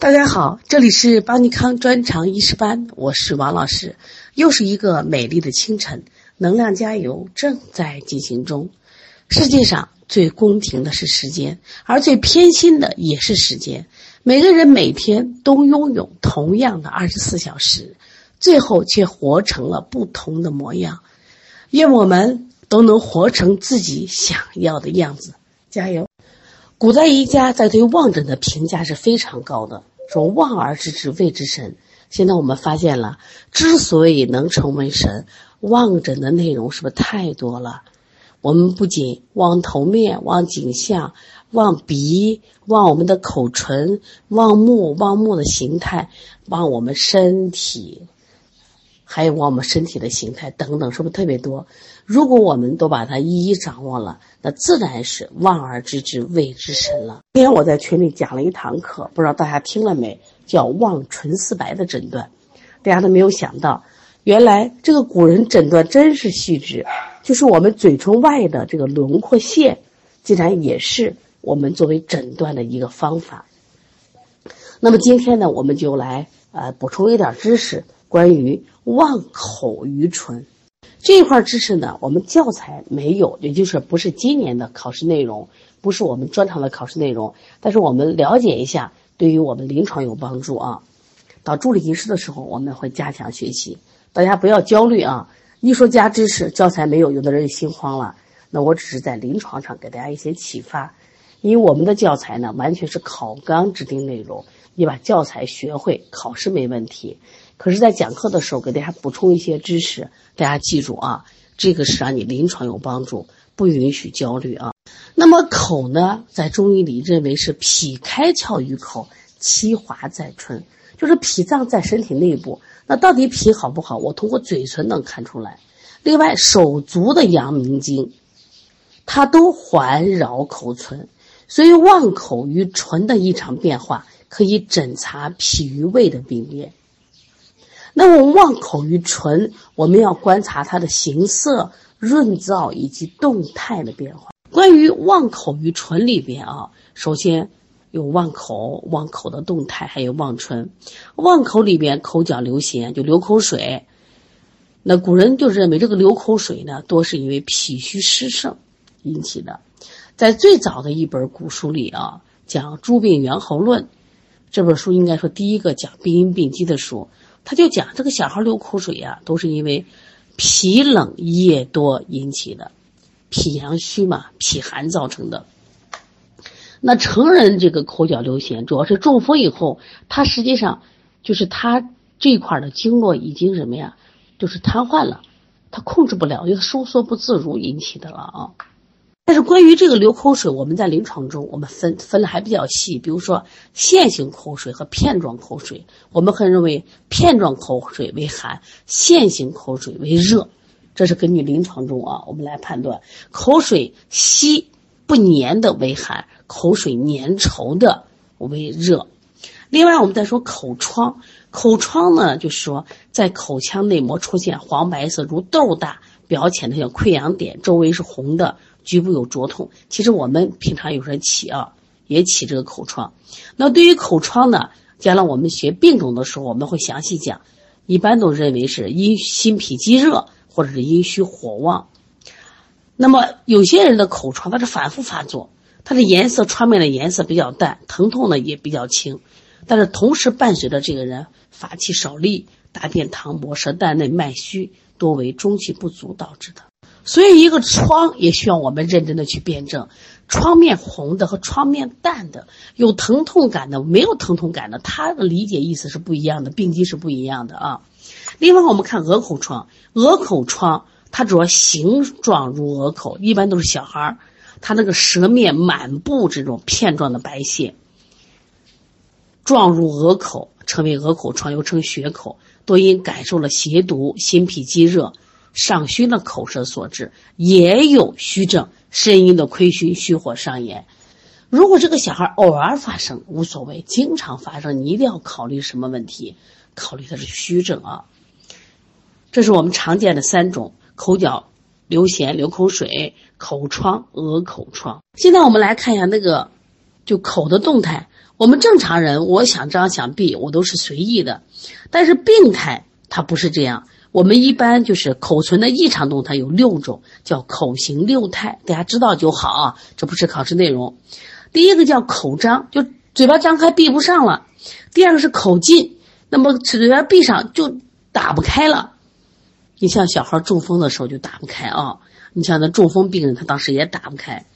大家好，这里是邦尼康专长医师班，我是王老师。又是一个美丽的清晨，能量加油正在进行中。世界上最公平的是时间，而最偏心的也是时间。每个人每天都拥有同样的二十四小时，最后却活成了不同的模样。愿我们都能活成自己想要的样子，加油！古代医家在对望诊的评价是非常高的，说“望而知之谓之神”。现在我们发现了，之所以能成为神，望诊的内容是不是太多了？我们不仅望头面、望颈项、望鼻、望我们的口唇、望目、望目的形态、望我们身体。还有我们身体的形态等等，是不是特别多？如果我们都把它一一掌握了，那自然是望而知之谓之神了。今天我在群里讲了一堂课，不知道大家听了没？叫望唇似白的诊断，大家都没有想到，原来这个古人诊断真是细致，就是我们嘴唇外的这个轮廓线，竟然也是我们作为诊断的一个方法。那么今天呢，我们就来呃补充一点知识。关于望口于唇这一块知识呢，我们教材没有，也就是不是今年的考试内容，不是我们专场的考试内容。但是我们了解一下，对于我们临床有帮助啊。到助理医师的时候，我们会加强学习。大家不要焦虑啊！一说加知识，教材没有，有的人心慌了。那我只是在临床上给大家一些启发，因为我们的教材呢，完全是考纲制定内容，你把教材学会，考试没问题。可是，在讲课的时候，给大家补充一些知识，大家记住啊，这个是让你临床有帮助，不允许焦虑啊。那么口呢，在中医里认为是脾开窍于口，其华在唇，就是脾脏在身体内部。那到底脾好不好？我通过嘴唇能看出来。另外，手足的阳明经，它都环绕口唇，所以望口与唇的异常变化，可以诊查脾与胃的病变。那么望口于唇，我们要观察它的形色、润燥以及动态的变化。关于望口于唇里边啊，首先有望口、望口的动态，还有望唇。望口里边口角流涎，就流口水。那古人就认为这个流口水呢，多是因为脾虚湿盛引起的。在最早的一本古书里啊，讲《诸病源候论》，这本书应该说第一个讲病因病机的书。他就讲这个小孩流口水呀，都是因为脾冷液多引起的，脾阳虚嘛，脾寒造成的。那成人这个口角流涎，主要是中风以后，他实际上就是他这块的经络已经什么呀，就是瘫痪了，他控制不了，又收缩不自如引起的了啊。关于这个流口水，我们在临床中我们分分的还比较细，比如说线性口水和片状口水，我们会认为片状口水为寒，线性口水为热，这是根据临床中啊我们来判断，口水稀不粘的为寒，口水粘稠的为热。另外我们再说口疮，口疮呢就是说在口腔内膜出现黄白色如豆大，表浅的像溃疡点，周围是红的。局部有灼痛，其实我们平常有时候起啊，也起这个口疮。那对于口疮呢，将来我们学病种的时候，我们会详细讲。一般都认为是阴心脾积热，或者是阴虚火旺。那么有些人的口疮，它是反复发作，它的颜色创面的颜色比较淡，疼痛呢也比较轻，但是同时伴随着这个人发气少力、大便溏薄、舌淡内脉虚，多为中气不足导致的。所以，一个疮也需要我们认真的去辩证。疮面红的和疮面淡的，有疼痛感的，没有疼痛感的，它的理解意思是不一样的，病机是不一样的啊。另外，我们看鹅口疮，鹅口疮它主要形状如鹅口，一般都是小孩儿，他那个舌面满布这种片状的白屑，状如鹅口，称为鹅口疮，又称血口，多因感受了邪毒，心脾积热。上虚的口舌所致，也有虚症，肾阴的亏虚，虚火上炎。如果这个小孩偶尔发生无所谓，经常发生，你一定要考虑什么问题？考虑的是虚症啊。这是我们常见的三种口角流涎、流口水、口疮、鹅口疮。现在我们来看一下那个，就口的动态。我们正常人，我想张想闭，我都是随意的，但是病态它不是这样。我们一般就是口唇的异常动态有六种，叫口型六态，大家知道就好啊。这不是考试内容。第一个叫口张，就嘴巴张开闭不上了；第二个是口禁，那么嘴巴闭上就打不开了。你像小孩中风的时候就打不开啊，你像那中风病人他当时也打不开。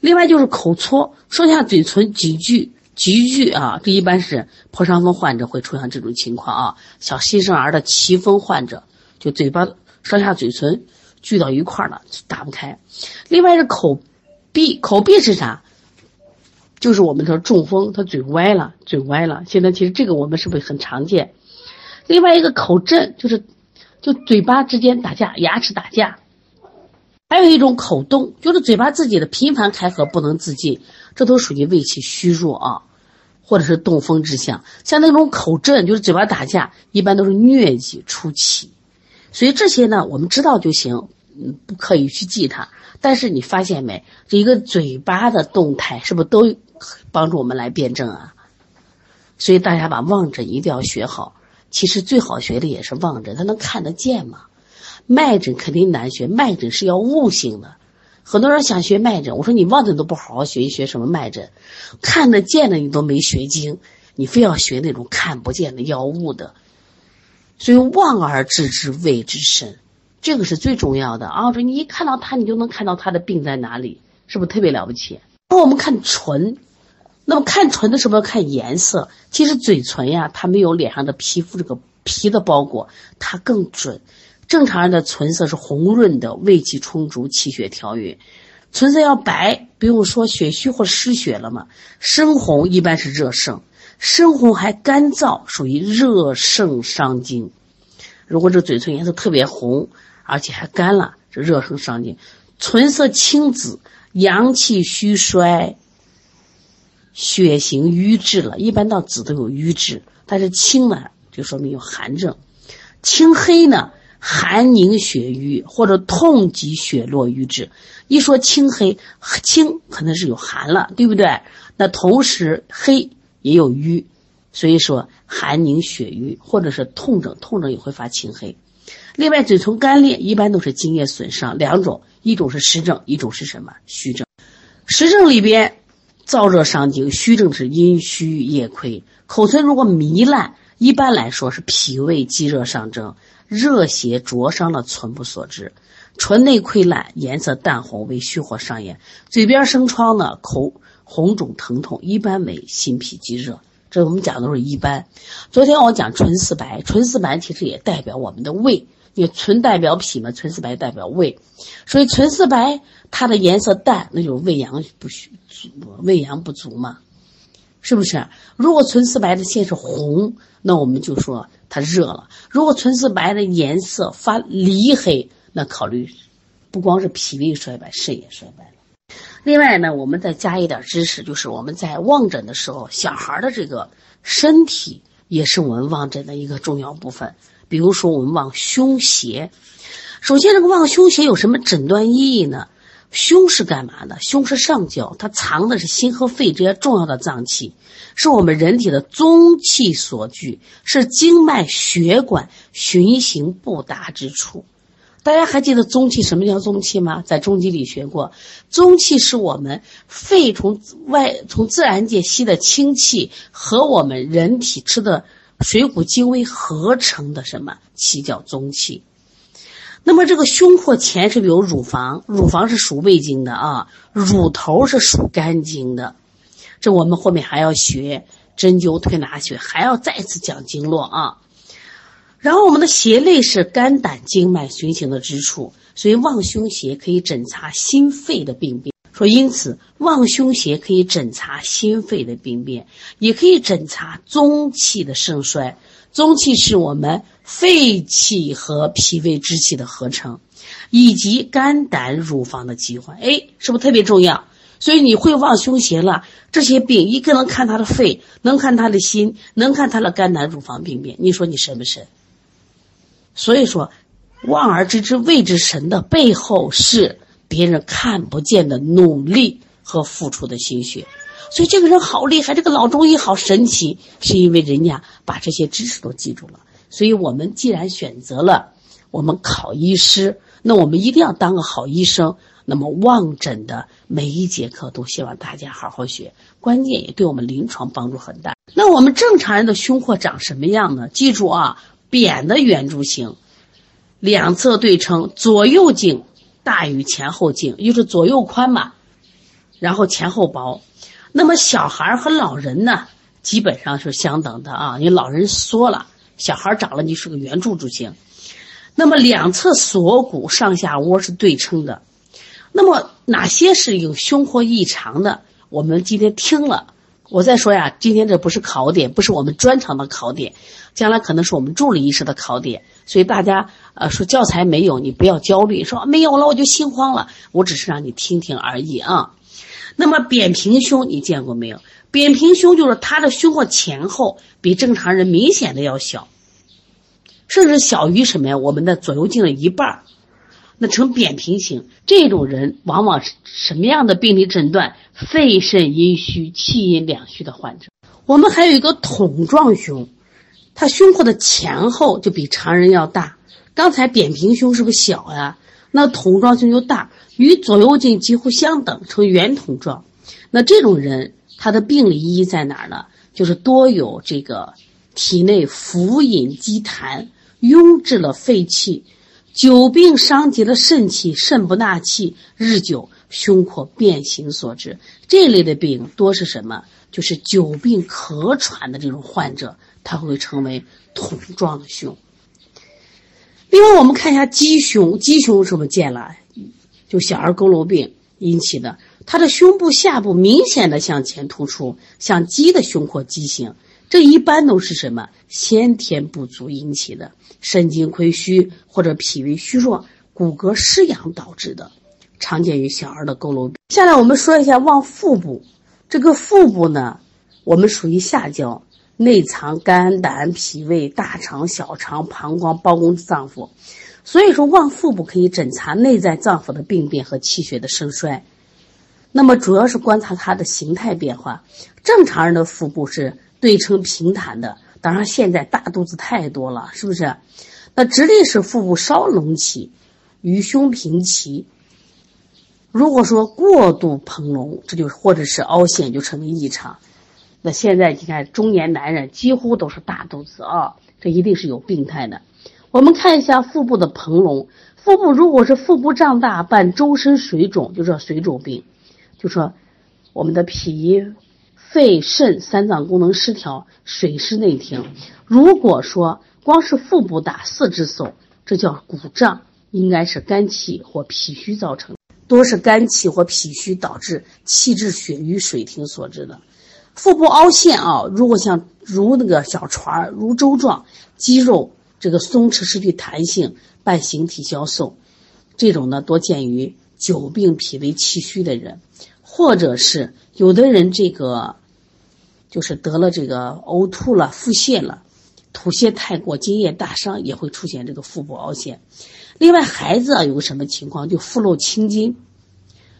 另外就是口搓，上下嘴唇急剧。急剧啊，这一般是破伤风患者会出现这种情况啊。小新生儿的奇风患者，就嘴巴上下嘴唇聚到一块儿了，打不开。另外是口闭，口闭是啥？就是我们说中风，他嘴歪了，嘴歪了。现在其实这个我们是不是很常见？另外一个口震，就是就嘴巴之间打架，牙齿打架。还有一种口动，就是嘴巴自己的频繁开合不能自禁。这都属于胃气虚弱啊，或者是动风之象。像那种口震，就是嘴巴打架，一般都是疟疾初期。所以这些呢，我们知道就行，嗯，不可以去记它。但是你发现没，这一个嘴巴的动态是不是都帮助我们来辩证啊？所以大家把望诊一定要学好。其实最好学的也是望诊，它能看得见嘛。脉诊肯定难学，脉诊是要悟性的。很多人想学脉诊，我说你望诊都不好好学一学什么脉诊，看得见的你都没学精，你非要学那种看不见的药物的，所以望而知之谓之深，这个是最重要的啊！说你一看到他，你就能看到他的病在哪里，是不是特别了不起？那我们看唇，那么看唇的时候要看颜色，其实嘴唇呀，它没有脸上的皮肤这个皮的包裹，它更准。正常人的唇色是红润的，胃气充足，气血调匀。唇色要白，不用说血虚或失血了嘛。深红一般是热盛，深红还干燥，属于热盛伤津。如果这嘴唇颜色特别红，而且还干了，这热盛伤津。唇色青紫，阳气虚衰，血行瘀滞了。一般到紫都有瘀滞，但是青呢，就说明有寒症。青黑呢？寒凝血瘀或者痛及血络瘀滞，一说青黑青可能是有寒了，对不对？那同时黑也有瘀，所以说寒凝血瘀或者是痛症，痛症也会发青黑。另外，嘴唇干裂一般都是津液损伤，两种，一种是实症，一种是什么虚症？实症里边燥热伤津，虚症是阴虚液亏。口唇如果糜烂，一般来说是脾胃积热上蒸。热邪灼伤了唇部所致，唇内溃烂，颜色淡红，为虚火上炎；嘴边生疮呢，口红肿疼痛，一般为心脾积热。这我们讲的都是一般。昨天我讲唇四白，唇四白其实也代表我们的胃，因为唇代表脾嘛，唇四白代表胃，所以唇四白它的颜色淡，那就是胃阳不足，胃阳不足嘛。是不是？如果纯丝白的线是红，那我们就说它热了；如果纯丝白的颜色发梨黑，那考虑不光是脾胃衰败，肾也衰败了。另外呢，我们再加一点知识，就是我们在望诊的时候，小孩的这个身体也是我们望诊的一个重要部分。比如说，我们望胸胁，首先这个望胸胁有什么诊断意义呢？胸是干嘛的？胸是上焦，它藏的是心和肺这些重要的脏器，是我们人体的宗气所聚，是经脉血管循行不达之处。大家还记得宗气什么叫宗气吗？在中医里学过，宗气是我们肺从外从自然界吸的清气和我们人体吃的水谷精微合成的什么气叫宗气。那么这个胸廓前是有乳房，乳房是属胃经的啊，乳头是属肝经的。这我们后面还要学针灸推拿学，还要再次讲经络啊。然后我们的胁肋是肝胆经脉循行的之处，所以望胸胁可以诊查心肺的病变。说因此望胸胁可以诊查心肺的病变，也可以诊查中气的盛衰。中气是我们肺气和脾胃之气的合成，以及肝胆乳房的疾患。哎，是不是特别重要？所以你会望胸胁了，这些病一个能看他的肺，能看他的心，能看他的肝胆乳房病变。你说你神不神？所以说，望而知之谓之神的背后是别人看不见的努力和付出的心血。所以这个人好厉害，这个老中医好神奇，是因为人家把这些知识都记住了。所以我们既然选择了我们考医师，那我们一定要当个好医生。那么望诊的每一节课都希望大家好好学，关键也对我们临床帮助很大。那我们正常人的胸廓长什么样呢？记住啊，扁的圆柱形，两侧对称，左右径大于前后径，就是左右宽嘛，然后前后薄。那么小孩和老人呢，基本上是相等的啊。因为老人缩了，小孩长了你是个圆柱柱形。那么两侧锁骨上下窝是对称的。那么哪些是有胸廓异常的？我们今天听了，我再说呀，今天这不是考点，不是我们专场的考点，将来可能是我们助理医师的考点。所以大家呃说教材没有，你不要焦虑，说没有了我就心慌了。我只是让你听听而已啊。那么扁平胸你见过没有？扁平胸就是他的胸廓前后比正常人明显的要小，甚至小于什么呀？我们的左右径的一半儿。那呈扁平型，这种人往往是什么样的病理诊断？肺肾阴虚、气阴两虚的患者。我们还有一个桶状胸，他胸廓的前后就比常人要大。刚才扁平胸是不是小呀？那桶状胸就大，与左右径几乎相等，呈圆筒状。那这种人他的病理意义在哪儿呢？就是多有这个体内浮饮积痰，壅滞了肺气。久病伤及了肾气，肾不纳气，日久胸廓变形所致。这类的病多是什么？就是久病咳喘的这种患者，他会成为桶状的胸。另外，我们看一下鸡胸，鸡胸是不是见了？就小儿佝偻病引起的，他的胸部下部明显的向前突出，像鸡的胸廓畸形。这一般都是什么先天不足引起的，肾精亏虚或者脾胃虚弱、骨骼失养导致的，常见于小儿的佝偻病。下来我们说一下望腹部，这个腹部呢，我们属于下焦，内藏肝胆脾胃、大肠、小肠、膀胱、包公脏腑，所以说望腹部可以诊查内在脏腑的病变和气血的盛衰。那么主要是观察它的形态变化，正常人的腹部是。对称平坦的，当然现在大肚子太多了，是不是？那直立式腹部稍隆起，与胸平齐。如果说过度膨隆，这就或者是凹陷，就成为异常。那现在你看，中年男人几乎都是大肚子啊，这一定是有病态的。我们看一下腹部的膨隆，腹部如果是腹部胀大伴周身水肿，就叫水肿病，就说我们的脾。肺肾三脏功能失调，水湿内停。如果说光是腹部大、四肢瘦，这叫鼓胀，应该是肝气或脾虚造成，多是肝气或脾虚导致气滞血瘀、水停所致的。腹部凹陷啊，如果像如那个小船儿、如舟状，肌肉这个松弛失去弹性，伴形体消瘦，这种呢多见于久病脾胃气虚的人，或者是有的人这个。就是得了这个呕吐了、腹泻了，吐泻太过、津液大伤，也会出现这个腹部凹陷。另外，孩子啊有个什么情况？就腹漏青筋，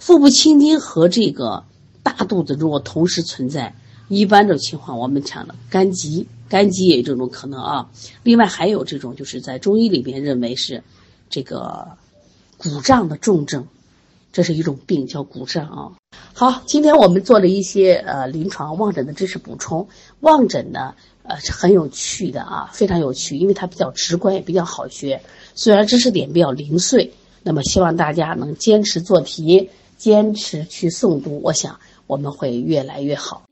腹部青筋和这个大肚子如果同时存在，一般这种情况我们讲的肝急，肝急也有这种可能啊。另外还有这种就是在中医里边认为是这个鼓胀的重症，这是一种病叫鼓胀啊。好，今天我们做了一些呃临床望诊的知识补充。望诊呢，呃是很有趣的啊，非常有趣，因为它比较直观，也比较好学。虽然知识点比较零碎，那么希望大家能坚持做题，坚持去诵读，我想我们会越来越好。